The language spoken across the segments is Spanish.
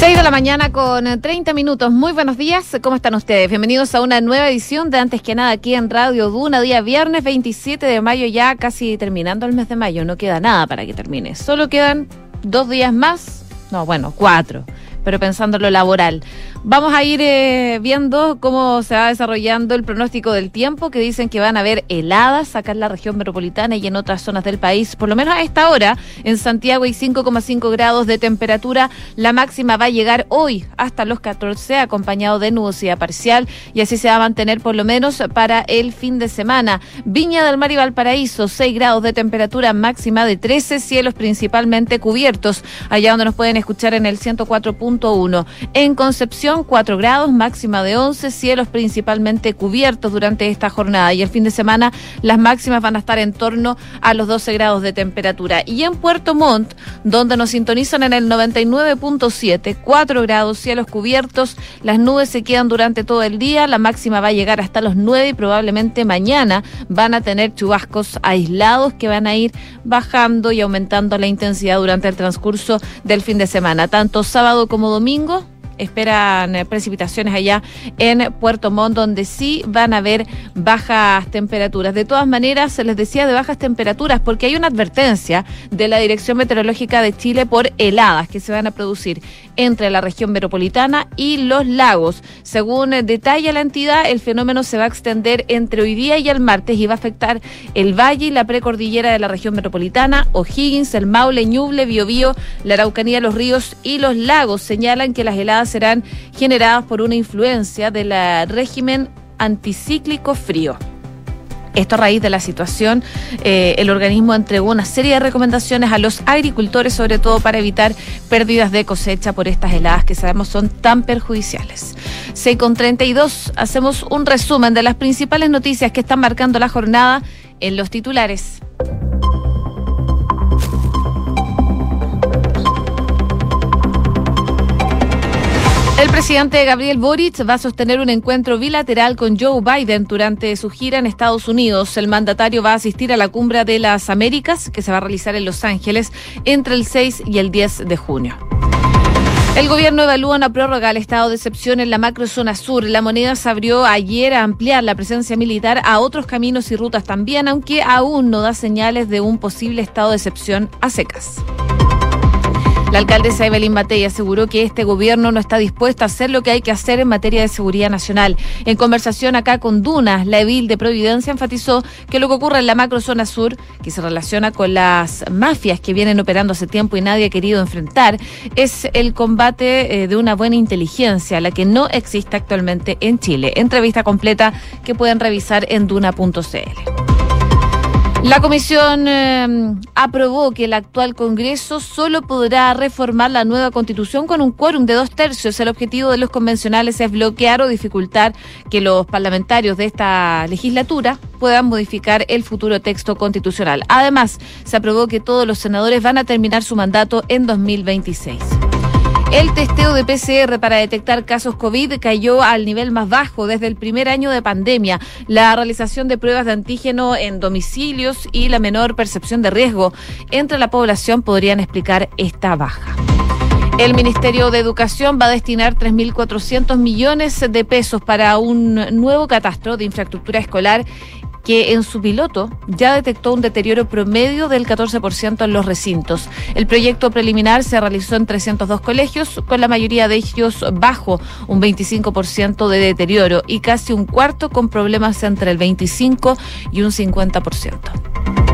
6 de la mañana con 30 minutos. Muy buenos días. ¿Cómo están ustedes? Bienvenidos a una nueva edición de Antes que nada aquí en Radio Duna, día viernes 27 de mayo, ya casi terminando el mes de mayo. No queda nada para que termine. Solo quedan dos días más. No, bueno, cuatro pero pensando en lo laboral. Vamos a ir eh, viendo cómo se va desarrollando el pronóstico del tiempo, que dicen que van a haber heladas acá en la región metropolitana y en otras zonas del país. Por lo menos a esta hora, en Santiago hay 5,5 grados de temperatura. La máxima va a llegar hoy hasta los 14, acompañado de nubosidad parcial, y así se va a mantener por lo menos para el fin de semana. Viña del Mar y Valparaíso, 6 grados de temperatura máxima de 13, cielos principalmente cubiertos, allá donde nos pueden escuchar en el 104.1. En Concepción, 4 grados, máxima de 11, cielos principalmente cubiertos durante esta jornada y el fin de semana las máximas van a estar en torno a los 12 grados de temperatura. Y en Puerto Montt, donde nos sintonizan en el 99.7, 4 grados, cielos cubiertos, las nubes se quedan durante todo el día, la máxima va a llegar hasta los 9 y probablemente mañana van a tener chubascos aislados que van a ir bajando y aumentando la intensidad durante el transcurso del fin de semana, tanto sábado como domingo esperan eh, precipitaciones allá en Puerto Montt, donde sí van a haber bajas temperaturas. De todas maneras, les decía de bajas temperaturas porque hay una advertencia de la Dirección Meteorológica de Chile por heladas que se van a producir entre la región metropolitana y los lagos. Según detalla la entidad, el fenómeno se va a extender entre hoy día y el martes y va a afectar el valle y la precordillera de la región metropolitana, O'Higgins, el Maule, Ñuble, Biobío, la Araucanía, los ríos y los lagos. Señalan que las heladas serán generadas por una influencia del régimen anticíclico frío. Esto a raíz de la situación, eh, el organismo entregó una serie de recomendaciones a los agricultores, sobre todo para evitar pérdidas de cosecha por estas heladas que sabemos son tan perjudiciales. 6 con 32, hacemos un resumen de las principales noticias que están marcando la jornada en los titulares. El presidente Gabriel Boric va a sostener un encuentro bilateral con Joe Biden durante su gira en Estados Unidos. El mandatario va a asistir a la cumbre de las Américas que se va a realizar en Los Ángeles entre el 6 y el 10 de junio. El gobierno evalúa una prórroga al estado de excepción en la macrozona sur. La moneda se abrió ayer a ampliar la presencia militar a otros caminos y rutas también, aunque aún no da señales de un posible estado de excepción a secas. La alcaldesa Evelyn Matei aseguró que este gobierno no está dispuesto a hacer lo que hay que hacer en materia de seguridad nacional. En conversación acá con Duna, la edil de Providencia enfatizó que lo que ocurre en la macrozona sur, que se relaciona con las mafias que vienen operando hace tiempo y nadie ha querido enfrentar, es el combate eh, de una buena inteligencia, la que no existe actualmente en Chile. Entrevista completa que pueden revisar en duna.cl. La comisión eh, aprobó que el actual Congreso solo podrá reformar la nueva constitución con un quórum de dos tercios. El objetivo de los convencionales es bloquear o dificultar que los parlamentarios de esta legislatura puedan modificar el futuro texto constitucional. Además, se aprobó que todos los senadores van a terminar su mandato en 2026. El testeo de PCR para detectar casos COVID cayó al nivel más bajo desde el primer año de pandemia. La realización de pruebas de antígeno en domicilios y la menor percepción de riesgo entre la población podrían explicar esta baja. El Ministerio de Educación va a destinar 3.400 millones de pesos para un nuevo catastro de infraestructura escolar que en su piloto ya detectó un deterioro promedio del 14% en los recintos. El proyecto preliminar se realizó en 302 colegios, con la mayoría de ellos bajo un 25% de deterioro y casi un cuarto con problemas entre el 25 y un 50%.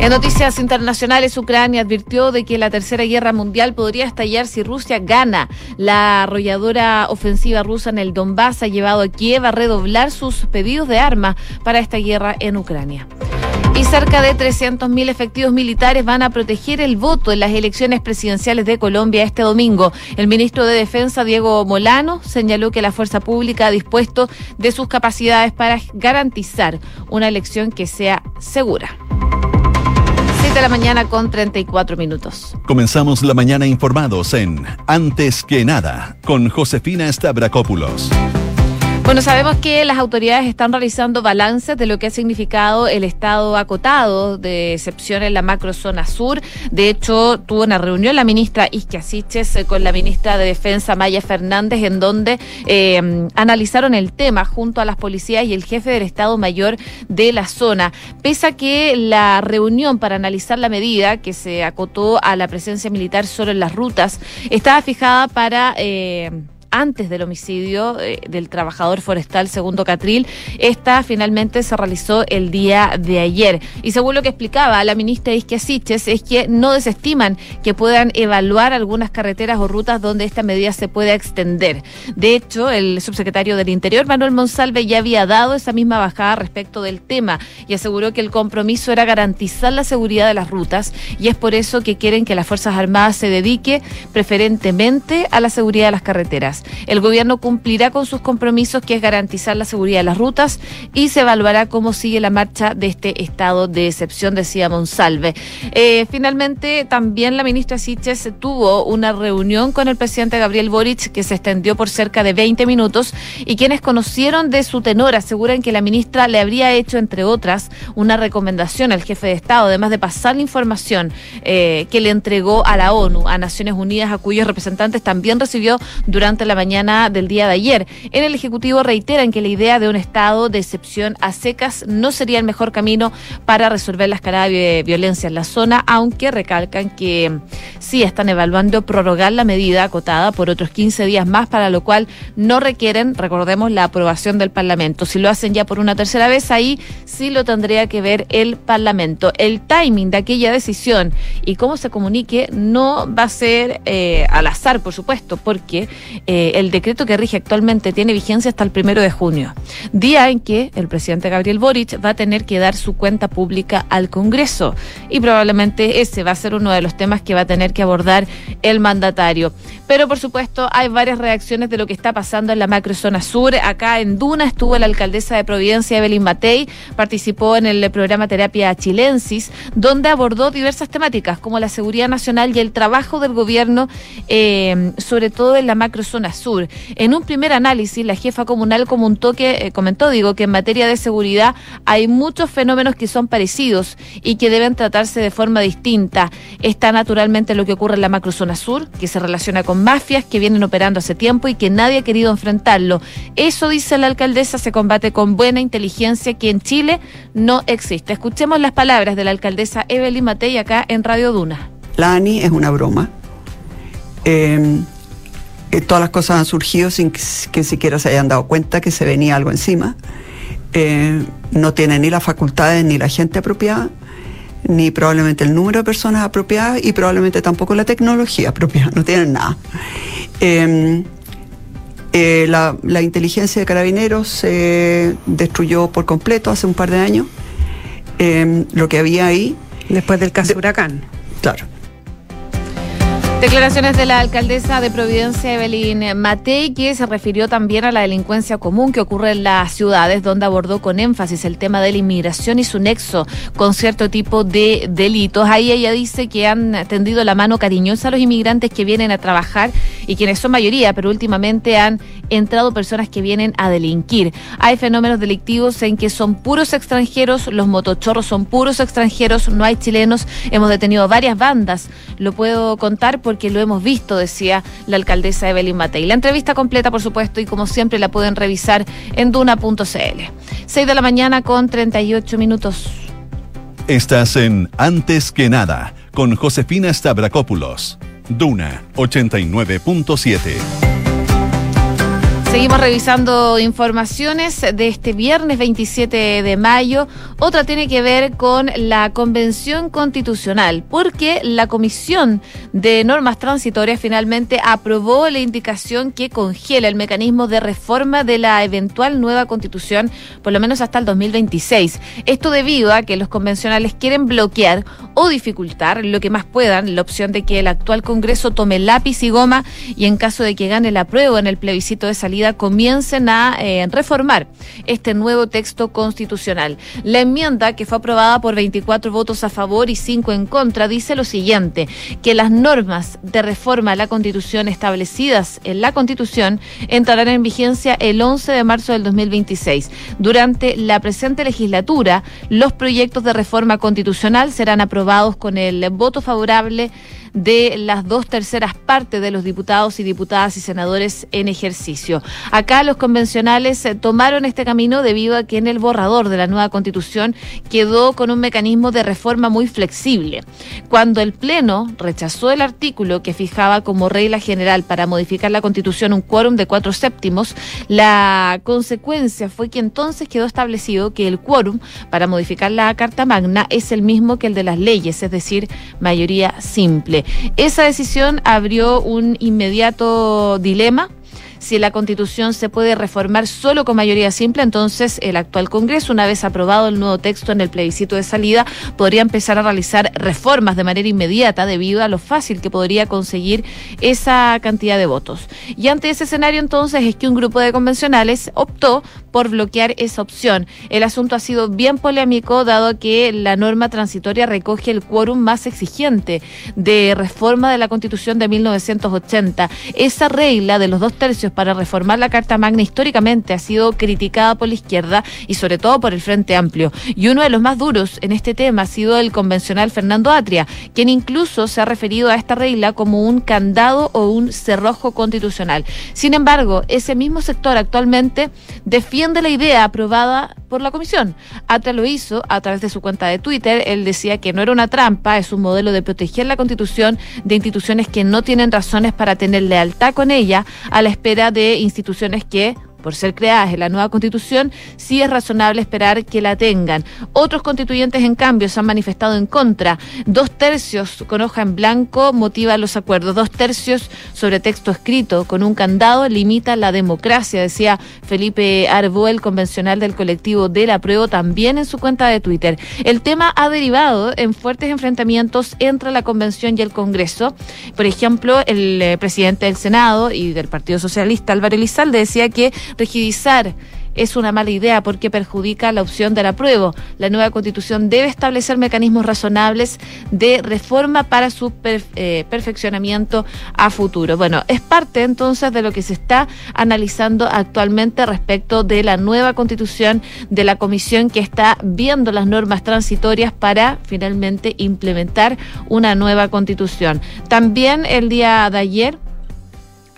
En noticias internacionales, Ucrania advirtió de que la tercera guerra mundial podría estallar si Rusia gana. La arrolladora ofensiva rusa en el Donbass ha llevado a Kiev a redoblar sus pedidos de armas para esta guerra en Ucrania. Y cerca de 300.000 efectivos militares van a proteger el voto en las elecciones presidenciales de Colombia este domingo. El ministro de Defensa, Diego Molano, señaló que la fuerza pública ha dispuesto de sus capacidades para garantizar una elección que sea segura de la mañana con 34 minutos. Comenzamos la mañana informados en Antes que nada con Josefina Stavrakopoulos. Bueno, sabemos que las autoridades están realizando balances de lo que ha significado el estado acotado de excepción en la macrozona sur. De hecho, tuvo una reunión la ministra Isquia Siches con la ministra de Defensa Maya Fernández, en donde eh, analizaron el tema junto a las policías y el jefe del Estado Mayor de la zona. Pese a que la reunión para analizar la medida, que se acotó a la presencia militar solo en las rutas, estaba fijada para. Eh, antes del homicidio eh, del trabajador forestal segundo Catril. Esta finalmente se realizó el día de ayer. Y según lo que explicaba la ministra Isquia Siches, es que no desestiman que puedan evaluar algunas carreteras o rutas donde esta medida se pueda extender. De hecho, el subsecretario del Interior, Manuel Monsalve, ya había dado esa misma bajada respecto del tema y aseguró que el compromiso era garantizar la seguridad de las rutas y es por eso que quieren que las Fuerzas Armadas se dedique preferentemente a la seguridad de las carreteras. El gobierno cumplirá con sus compromisos, que es garantizar la seguridad de las rutas, y se evaluará cómo sigue la marcha de este estado de excepción, decía Monsalve. Eh, finalmente, también la ministra Siches tuvo una reunión con el presidente Gabriel Boric, que se extendió por cerca de 20 minutos, y quienes conocieron de su tenor aseguran que la ministra le habría hecho, entre otras, una recomendación al jefe de Estado, además de pasar la información eh, que le entregó a la ONU, a Naciones Unidas, a cuyos representantes también recibió durante la la mañana del día de ayer. En el Ejecutivo reiteran que la idea de un estado de excepción a secas no sería el mejor camino para resolver la escalada de violencia en la zona, aunque recalcan que sí están evaluando prorrogar la medida acotada por otros 15 días más, para lo cual no requieren, recordemos, la aprobación del Parlamento. Si lo hacen ya por una tercera vez, ahí sí lo tendría que ver el Parlamento. El timing de aquella decisión y cómo se comunique no va a ser eh, al azar, por supuesto, porque eh, eh, el decreto que rige actualmente tiene vigencia hasta el primero de junio, día en que el presidente Gabriel Boric va a tener que dar su cuenta pública al Congreso y probablemente ese va a ser uno de los temas que va a tener que abordar el mandatario. Pero por supuesto hay varias reacciones de lo que está pasando en la macrozona sur. Acá en Duna estuvo la alcaldesa de Providencia, Evelyn Matei, participó en el programa Terapia Chilensis, donde abordó diversas temáticas como la seguridad nacional y el trabajo del gobierno, eh, sobre todo en la macrozona sur. En un primer análisis, la jefa comunal comentó que, eh, comentó, digo, que en materia de seguridad hay muchos fenómenos que son parecidos y que deben tratarse de forma distinta. Está naturalmente lo que ocurre en la macrozona sur, que se relaciona con mafias que vienen operando hace tiempo y que nadie ha querido enfrentarlo. Eso, dice la alcaldesa, se combate con buena inteligencia que en Chile no existe. Escuchemos las palabras de la alcaldesa Evelyn Matei acá en Radio Duna. La ANI es una broma. Eh, eh, todas las cosas han surgido sin que, siquiera se hayan dado cuenta que se venía algo encima. Eh, no tiene ni las facultades ni la gente apropiada, ni probablemente el número de personas apropiadas y probablemente tampoco la tecnología apropiada, no tienen nada. Em, eh, la, inteligencia de carabineros se destruyó por completo hace un par de años. Em, lo que había ahí. Después del caso Huracán. Claro. Declaraciones de la alcaldesa de Providencia, Evelyn Matei, que se refirió también a la delincuencia común que ocurre en las ciudades, donde abordó con énfasis el tema de la inmigración y su nexo con cierto tipo de delitos. Ahí ella dice que han tendido la mano cariñosa a los inmigrantes que vienen a trabajar y quienes son mayoría, pero últimamente han entrado personas que vienen a delinquir. Hay fenómenos delictivos en que son puros extranjeros, los motochorros son puros extranjeros, no hay chilenos. Hemos detenido varias bandas, lo puedo contar porque lo hemos visto, decía la alcaldesa Evelyn Matei. La entrevista completa, por supuesto, y como siempre la pueden revisar en duna.cl. 6 de la mañana con 38 minutos. Estás en Antes que nada con Josefina Stavrakopoulos. Duna 89.7. Seguimos revisando informaciones de este viernes 27 de mayo. Otra tiene que ver con la Convención Constitucional, porque la Comisión de Normas Transitorias finalmente aprobó la indicación que congela el mecanismo de reforma de la eventual nueva Constitución, por lo menos hasta el 2026. Esto debido a que los convencionales quieren bloquear o dificultar lo que más puedan la opción de que el actual Congreso tome lápiz y goma y en caso de que gane la prueba en el plebiscito de salida comiencen a eh, reformar este nuevo texto constitucional. La enmienda, que fue aprobada por 24 votos a favor y 5 en contra, dice lo siguiente, que las normas de reforma a la Constitución establecidas en la Constitución entrarán en vigencia el 11 de marzo del 2026. Durante la presente legislatura, los proyectos de reforma constitucional serán aprobados con el voto favorable de las dos terceras partes de los diputados y diputadas y senadores en ejercicio. Acá los convencionales eh, tomaron este camino debido a que en el borrador de la nueva constitución quedó con un mecanismo de reforma muy flexible. Cuando el Pleno rechazó el artículo que fijaba como regla general para modificar la constitución un quórum de cuatro séptimos, la consecuencia fue que entonces quedó establecido que el quórum para modificar la Carta Magna es el mismo que el de las leyes, es decir, mayoría simple. Esa decisión abrió un inmediato dilema si la Constitución se puede reformar solo con mayoría simple, entonces el actual Congreso, una vez aprobado el nuevo texto en el plebiscito de salida, podría empezar a realizar reformas de manera inmediata debido a lo fácil que podría conseguir esa cantidad de votos. Y ante ese escenario entonces es que un grupo de convencionales optó por bloquear esa opción. El asunto ha sido bien polémico dado que la norma transitoria recoge el quórum más exigente de reforma de la Constitución de 1980. Esa regla de los dos tercios para reformar la Carta Magna históricamente ha sido criticada por la izquierda y sobre todo por el Frente Amplio. Y uno de los más duros en este tema ha sido el convencional Fernando Atria, quien incluso se ha referido a esta regla como un candado o un cerrojo constitucional. Sin embargo, ese mismo sector actualmente defiende de la idea aprobada por la comisión. Atra lo hizo a través de su cuenta de Twitter. Él decía que no era una trampa, es un modelo de proteger la constitución de instituciones que no tienen razones para tener lealtad con ella a la espera de instituciones que por ser creadas en la nueva constitución, sí es razonable esperar que la tengan. Otros constituyentes, en cambio, se han manifestado en contra. Dos tercios con hoja en blanco motiva los acuerdos. Dos tercios sobre texto escrito con un candado limita la democracia, decía Felipe el convencional del colectivo de la prueba, también en su cuenta de Twitter. El tema ha derivado en fuertes enfrentamientos entre la convención y el Congreso. Por ejemplo, el eh, presidente del Senado y del Partido Socialista, Álvaro Elizalde, decía que rigidizar es una mala idea porque perjudica la opción del apruebo. La nueva constitución debe establecer mecanismos razonables de reforma para su eh, perfeccionamiento a futuro. Bueno, es parte entonces de lo que se está analizando actualmente respecto de la nueva constitución de la comisión que está viendo las normas transitorias para finalmente implementar una nueva constitución. También el día de ayer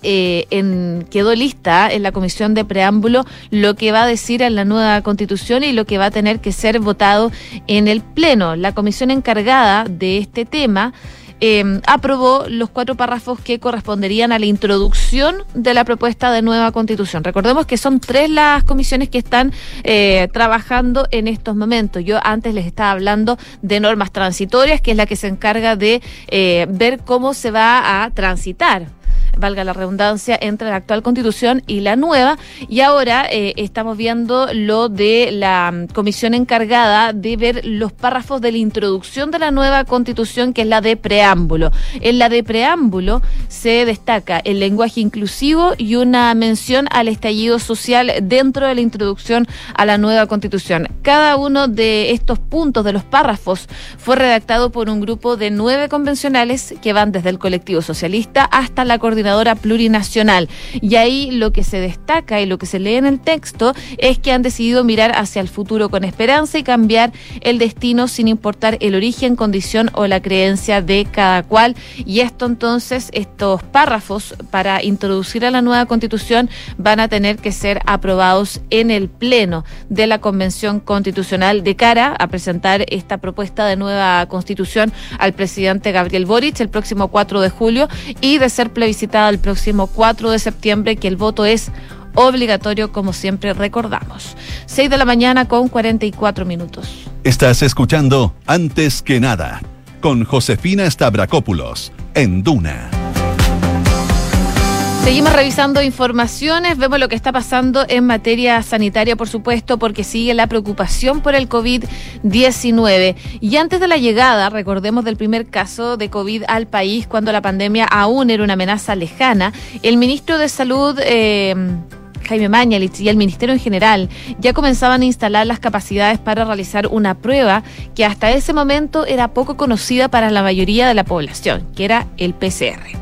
eh, en, quedó lista en la comisión de preámbulo lo que va a decir en la nueva constitución y lo que va a tener que ser votado en el Pleno. La comisión encargada de este tema em, aprobó los cuatro párrafos que corresponderían a la introducción de la propuesta de nueva constitución. Recordemos que son tres las comisiones que están eh, trabajando en estos momentos. Yo antes les estaba hablando de normas transitorias, que es la que se encarga de eh, ver cómo se va a transitar valga la redundancia, entre la actual constitución y la nueva. Y ahora eh, estamos viendo lo de la mm, comisión encargada de ver los párrafos de la introducción de la nueva constitución, que es la de preámbulo. En la de preámbulo se destaca el lenguaje inclusivo y una mención al estallido social dentro de la introducción a la nueva constitución. Cada uno de estos puntos de los párrafos fue redactado por un grupo de nueve convencionales que van desde el colectivo socialista hasta la coordinación plurinacional. Y ahí lo que se destaca y lo que se lee en el texto es que han decidido mirar hacia el futuro con esperanza y cambiar el destino sin importar el origen, condición o la creencia de cada cual. Y esto entonces, estos párrafos para introducir a la nueva constitución van a tener que ser aprobados en el Pleno de la Convención Constitucional de cara a presentar esta propuesta de nueva constitución al presidente Gabriel Boric el próximo 4 de julio y de ser plebiscitado el próximo 4 de septiembre, que el voto es obligatorio, como siempre recordamos. 6 de la mañana con 44 minutos. Estás escuchando Antes que nada con Josefina Stavrakopoulos en Duna. Seguimos revisando informaciones, vemos lo que está pasando en materia sanitaria, por supuesto, porque sigue la preocupación por el COVID-19. Y antes de la llegada, recordemos del primer caso de COVID al país, cuando la pandemia aún era una amenaza lejana, el ministro de Salud... Eh, Jaime Mañalich y el Ministerio en general ya comenzaban a instalar las capacidades para realizar una prueba que hasta ese momento era poco conocida para la mayoría de la población, que era el PCR.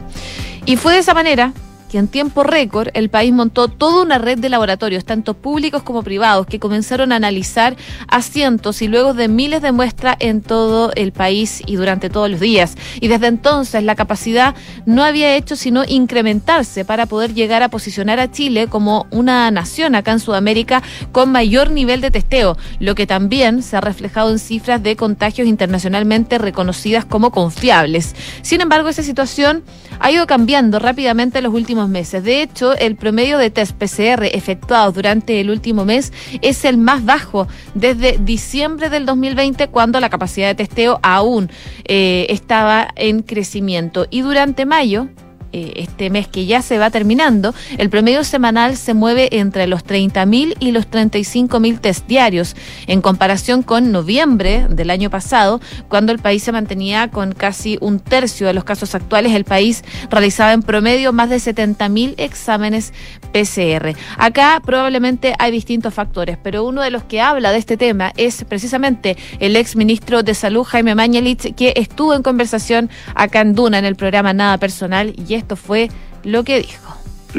Y fue de esa manera que en tiempo récord el país montó toda una red de laboratorios, tanto públicos como privados, que comenzaron a analizar a cientos y luego de miles de muestras en todo el país y durante todos los días. Y desde entonces la capacidad no había hecho sino incrementarse para poder llegar a posicionar a Chile como una nación acá en Sudamérica con mayor nivel de testeo, lo que también se ha reflejado en cifras de contagios internacionalmente reconocidas como confiables. Sin embargo, esa situación ha ido cambiando rápidamente en los últimos meses. De hecho, el promedio de test PCR efectuados durante el último mes es el más bajo desde diciembre del 2020, cuando la capacidad de testeo aún eh, estaba en crecimiento. Y durante mayo, eh, este mes que ya se va terminando, el promedio semanal se mueve entre los 30.000 y los 35.000 test diarios, en comparación con noviembre del año pasado, cuando el país se mantenía con casi un tercio de los casos actuales. El país realizaba en promedio más de 70.000 exámenes PCR. Acá probablemente hay distintos factores, pero uno de los que habla de este tema es precisamente el ex ministro de Salud, Jaime Mañalich, que estuvo en conversación acá en Duna en el programa Nada Personal y esto fue lo que dijo.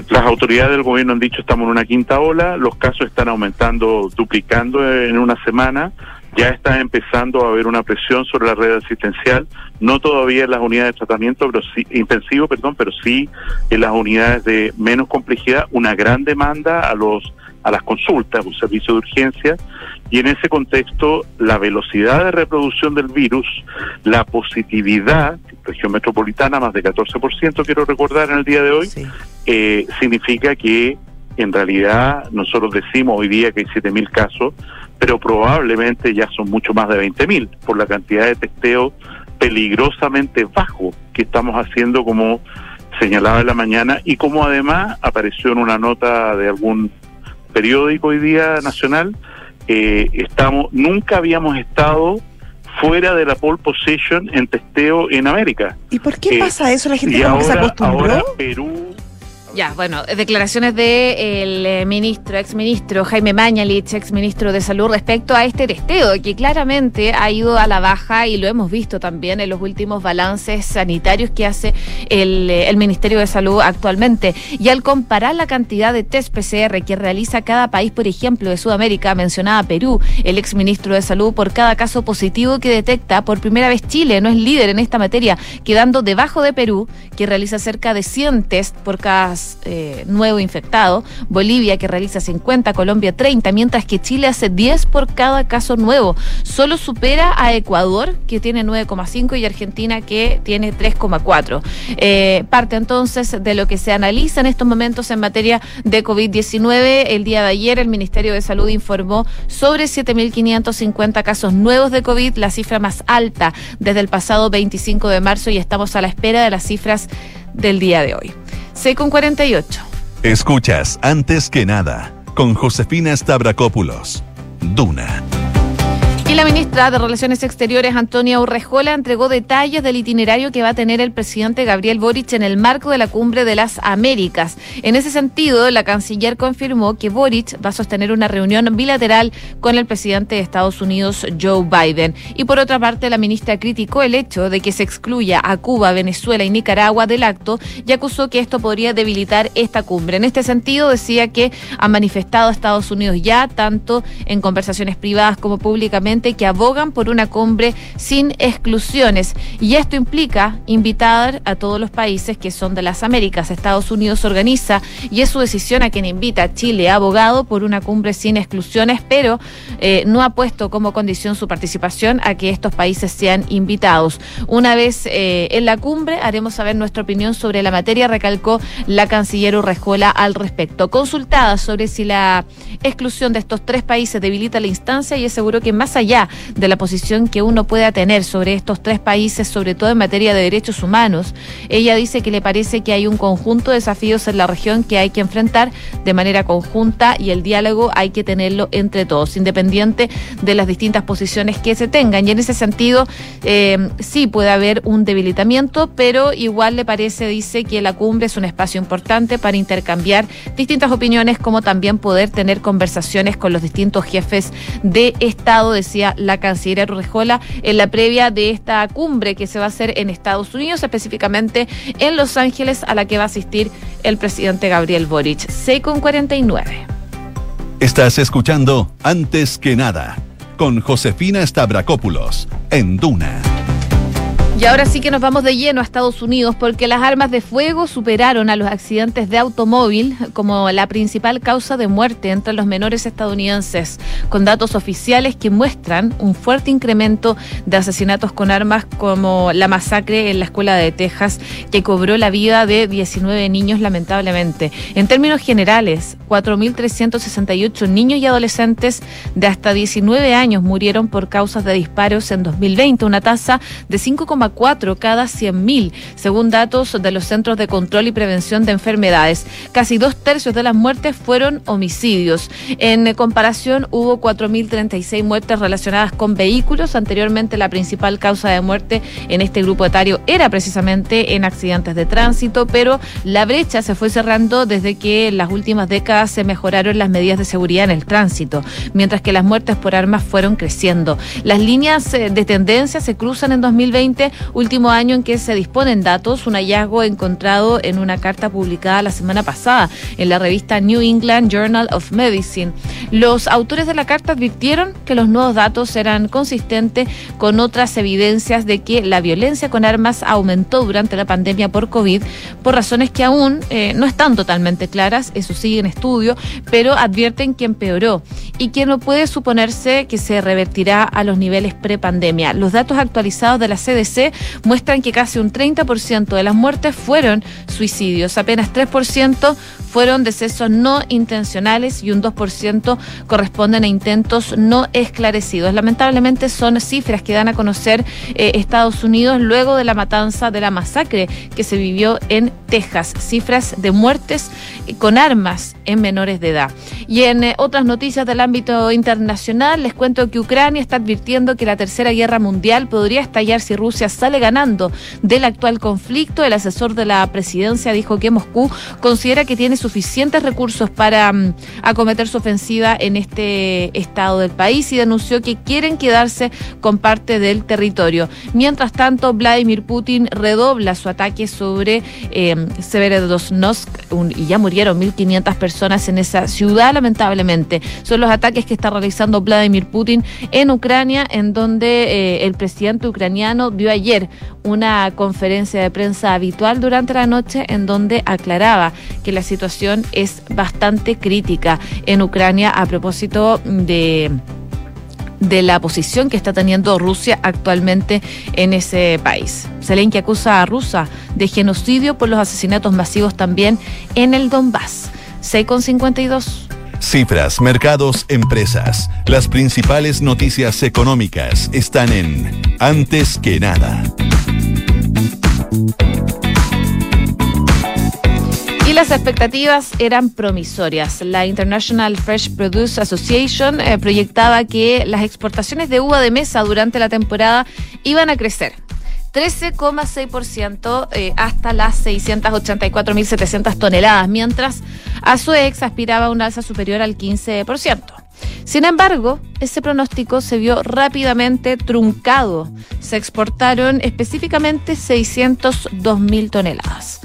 Las autoridades del gobierno han dicho estamos en una quinta ola, los casos están aumentando, duplicando en una semana, ya está empezando a haber una presión sobre la red asistencial, no todavía en las unidades de tratamiento intensivo, perdón, pero sí en las unidades de menos complejidad, una gran demanda a los a las consultas, un servicio de urgencia, y en ese contexto la velocidad de reproducción del virus, la positividad, región metropolitana más de 14%, quiero recordar en el día de hoy, eh, significa que en realidad nosotros decimos hoy día que hay 7.000 casos, pero probablemente ya son mucho más de 20.000 por la cantidad de testeo peligrosamente bajo que estamos haciendo como señalaba en la mañana y como además apareció en una nota de algún periódico hoy día nacional, eh, estamos, nunca habíamos estado fuera de la pole position en testeo en América. ¿Y por qué eh, pasa eso? La gente se acostumbró. Ahora Perú ya, bueno, declaraciones del de eh, ministro, exministro Jaime Mañalich, exministro de Salud, respecto a este testeo, que claramente ha ido a la baja y lo hemos visto también en los últimos balances sanitarios que hace el, eh, el Ministerio de Salud actualmente. Y al comparar la cantidad de test PCR que realiza cada país, por ejemplo, de Sudamérica, mencionaba Perú, el exministro de Salud, por cada caso positivo que detecta, por primera vez Chile no es líder en esta materia, quedando debajo de Perú, que realiza cerca de 100 test por cada eh, nuevo infectado, Bolivia que realiza 50, Colombia 30, mientras que Chile hace 10 por cada caso nuevo. Solo supera a Ecuador que tiene 9,5 y Argentina que tiene 3,4. Eh, parte entonces de lo que se analiza en estos momentos en materia de COVID-19. El día de ayer el Ministerio de Salud informó sobre 7.550 casos nuevos de COVID, la cifra más alta desde el pasado 25 de marzo y estamos a la espera de las cifras del día de hoy. C con 48. Escuchas antes que nada con Josefina Stavrakopoulos. Duna. La ministra de Relaciones Exteriores, Antonia Urrejola, entregó detalles del itinerario que va a tener el presidente Gabriel Boric en el marco de la Cumbre de las Américas. En ese sentido, la canciller confirmó que Boric va a sostener una reunión bilateral con el presidente de Estados Unidos, Joe Biden. Y por otra parte, la ministra criticó el hecho de que se excluya a Cuba, Venezuela y Nicaragua del acto y acusó que esto podría debilitar esta cumbre. En este sentido, decía que ha manifestado Estados Unidos ya, tanto en conversaciones privadas como públicamente, que abogan por una cumbre sin exclusiones. Y esto implica invitar a todos los países que son de las Américas. Estados Unidos organiza y es su decisión a quien invita Chile, abogado por una cumbre sin exclusiones, pero eh, no ha puesto como condición su participación a que estos países sean invitados. Una vez eh, en la cumbre haremos saber nuestra opinión sobre la materia, recalcó la canciller Urrejola al respecto. Consultada sobre si la exclusión de estos tres países debilita la instancia y aseguró que más allá de la posición que uno pueda tener sobre estos tres países, sobre todo en materia de derechos humanos, ella dice que le parece que hay un conjunto de desafíos en la región que hay que enfrentar de manera conjunta y el diálogo hay que tenerlo entre todos, independiente de las distintas posiciones que se tengan. Y en ese sentido, eh, sí puede haber un debilitamiento, pero igual le parece, dice, que la cumbre es un espacio importante para intercambiar distintas opiniones, como también poder tener conversaciones con los distintos jefes de Estado, decía la canciller Urrejola, en la previa de esta cumbre que se va a hacer en Estados Unidos, específicamente en Los Ángeles, a la que va a asistir el presidente Gabriel Boric. 6 con 49. Estás escuchando Antes que nada con Josefina Stavrakopoulos en Duna. Y ahora sí que nos vamos de lleno a Estados Unidos porque las armas de fuego superaron a los accidentes de automóvil como la principal causa de muerte entre los menores estadounidenses, con datos oficiales que muestran un fuerte incremento de asesinatos con armas como la masacre en la escuela de Texas que cobró la vida de 19 niños lamentablemente. En términos generales, 4.368 niños y adolescentes de hasta 19 años murieron por causas de disparos en 2020, una tasa de 5,4 4 cada 100.000, según datos de los Centros de Control y Prevención de Enfermedades. Casi dos tercios de las muertes fueron homicidios. En comparación, hubo 4.036 muertes relacionadas con vehículos. Anteriormente, la principal causa de muerte en este grupo etario era precisamente en accidentes de tránsito, pero la brecha se fue cerrando desde que en las últimas décadas se mejoraron las medidas de seguridad en el tránsito, mientras que las muertes por armas fueron creciendo. Las líneas eh, de tendencia se cruzan en 2020 último año en que se disponen datos, un hallazgo encontrado en una carta publicada la semana pasada en la revista New England Journal of Medicine. Los autores de la carta advirtieron que los nuevos datos eran consistentes con otras evidencias de que la violencia con armas aumentó durante la pandemia por COVID por razones que aún eh, no están totalmente claras, eso sigue en estudio, pero advierten que empeoró y que no puede suponerse que se revertirá a los niveles prepandemia. Los datos actualizados de la CDC muestran que casi un 30% de las muertes fueron suicidios, apenas 3% fueron decesos no intencionales y un 2% corresponden a intentos no esclarecidos. Lamentablemente son cifras que dan a conocer eh, Estados Unidos luego de la matanza de la masacre que se vivió en Texas. Cifras de muertes con armas en menores de edad. Y en eh, otras noticias del ámbito internacional, les cuento que Ucrania está advirtiendo que la tercera guerra mundial podría estallar si Rusia sale ganando del actual conflicto. El asesor de la presidencia dijo que Moscú considera que tiene suficientes recursos para mm, acometer su ofensiva en este estado del país y denunció que quieren quedarse con parte del territorio. Mientras tanto, Vladimir Putin redobla su ataque sobre eh, y ya murieron 1.500 personas en esa ciudad, lamentablemente. Son los ataques que está realizando Vladimir Putin en Ucrania, en donde eh, el presidente ucraniano dio ayer una conferencia de prensa habitual durante la noche en donde aclaraba que la situación es bastante crítica en Ucrania a propósito de de la posición que está teniendo Rusia actualmente en ese país. Zelensky acusa a Rusia de genocidio por los asesinatos masivos también en el Donbass. 6,52. Cifras, mercados, empresas. Las principales noticias económicas están en Antes que nada. Las expectativas eran promisorias. La International Fresh Produce Association eh, proyectaba que las exportaciones de uva de mesa durante la temporada iban a crecer. 13,6% eh, hasta las 684.700 toneladas, mientras a su ex aspiraba a una alza superior al 15%. Sin embargo, ese pronóstico se vio rápidamente truncado. Se exportaron específicamente 602.000 toneladas.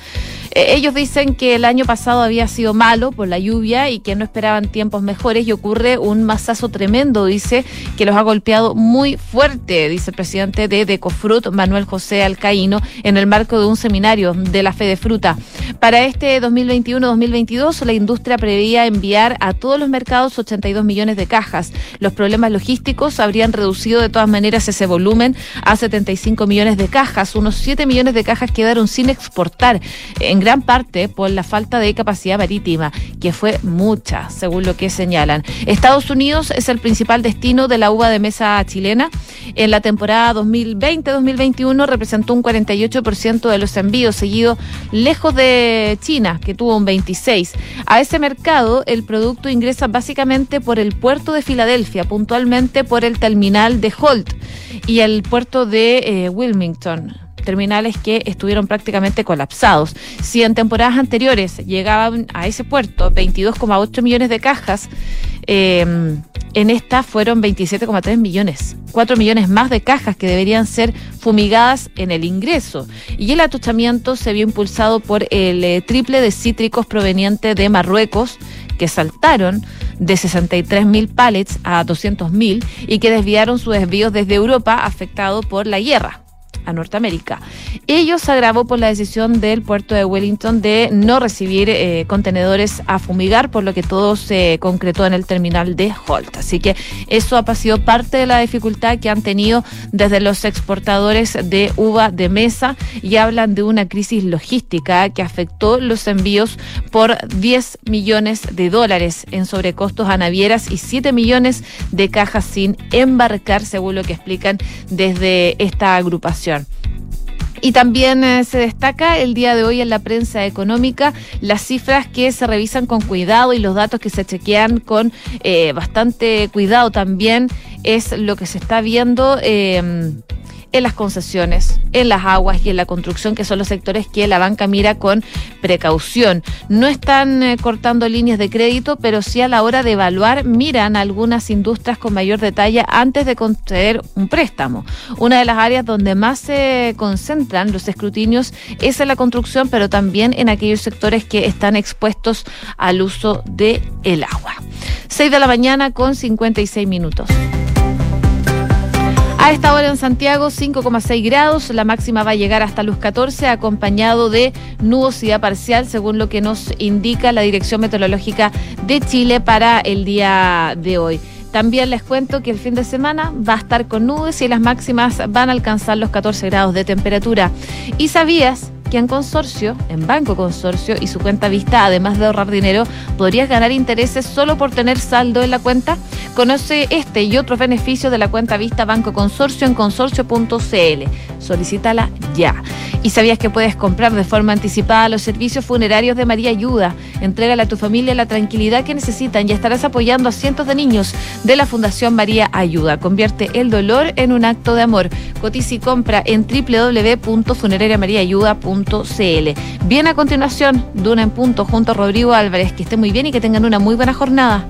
Eh, ellos dicen que el año pasado había sido malo por la lluvia y que no esperaban tiempos mejores y ocurre un masazo tremendo, dice, que los ha golpeado muy fuerte, dice el presidente de Decofrut, Manuel José Alcaíno, en el marco de un seminario de la fe de fruta. Para este 2021-2022, la industria preveía enviar a todos los mercados 82 millones de cajas. Los problemas logísticos habrían reducido de todas maneras ese volumen a 75 millones de cajas. Unos 7 millones de cajas quedaron sin exportar. Gran parte por la falta de capacidad marítima, que fue mucha, según lo que señalan. Estados Unidos es el principal destino de la uva de mesa chilena. En la temporada 2020-2021 representó un 48% de los envíos, seguido lejos de China, que tuvo un 26%. A ese mercado el producto ingresa básicamente por el puerto de Filadelfia, puntualmente por el terminal de Holt y el puerto de eh, Wilmington terminales que estuvieron prácticamente colapsados. Si en temporadas anteriores llegaban a ese puerto 22,8 millones de cajas, em, en esta fueron 27,3 millones, 4 millones más de cajas que deberían ser fumigadas en el ingreso. Y el atuchamiento se vio impulsado por el eh, triple de cítricos proveniente de Marruecos, que saltaron de 63 mil pallets a 200 mil y que desviaron sus desvíos desde Europa afectado por la guerra a Norteamérica. Ello se agravó por la decisión del puerto de Wellington de no recibir eh, contenedores a fumigar, por lo que todo se concretó en el terminal de Holt. Así que eso ha sido parte de la dificultad que han tenido desde los exportadores de uva de mesa y hablan de una crisis logística que afectó los envíos por 10 millones de dólares en sobrecostos a navieras y 7 millones de cajas sin embarcar, según lo que explican desde esta agrupación. Y también eh, se destaca el día de hoy en la prensa económica las cifras que se revisan con cuidado y los datos que se chequean con eh, bastante cuidado también es lo que se está viendo. Eh, en las concesiones, en las aguas y en la construcción, que son los sectores que la banca mira con precaución. No están eh, cortando líneas de crédito, pero sí a la hora de evaluar miran algunas industrias con mayor detalle antes de conceder un préstamo. Una de las áreas donde más se concentran los escrutinios es en la construcción, pero también en aquellos sectores que están expuestos al uso el agua. 6 de la mañana con 56 minutos. A esta hora en Santiago, 5,6 grados, la máxima va a llegar hasta los 14, acompañado de nubosidad parcial, según lo que nos indica la Dirección Meteorológica de Chile para el día de hoy. También les cuento que el fin de semana va a estar con nubes y las máximas van a alcanzar los 14 grados de temperatura. ¿Y sabías que en Consorcio, en Banco Consorcio y su cuenta vista, además de ahorrar dinero, podrías ganar intereses solo por tener saldo en la cuenta. Conoce este y otros beneficios de la cuenta vista Banco Consorcio en consorcio.cl. Solicítala ya. ¿Y sabías que puedes comprar de forma anticipada los servicios funerarios de María Ayuda? Entrégale a tu familia la tranquilidad que necesitan y estarás apoyando a cientos de niños de la Fundación María Ayuda. Convierte el dolor en un acto de amor. Cotiza y compra en www.funerariamariaayuda.cl. Bien a continuación, Duna en punto junto a Rodrigo Álvarez. Que esté muy bien y que tengan una muy buena jornada.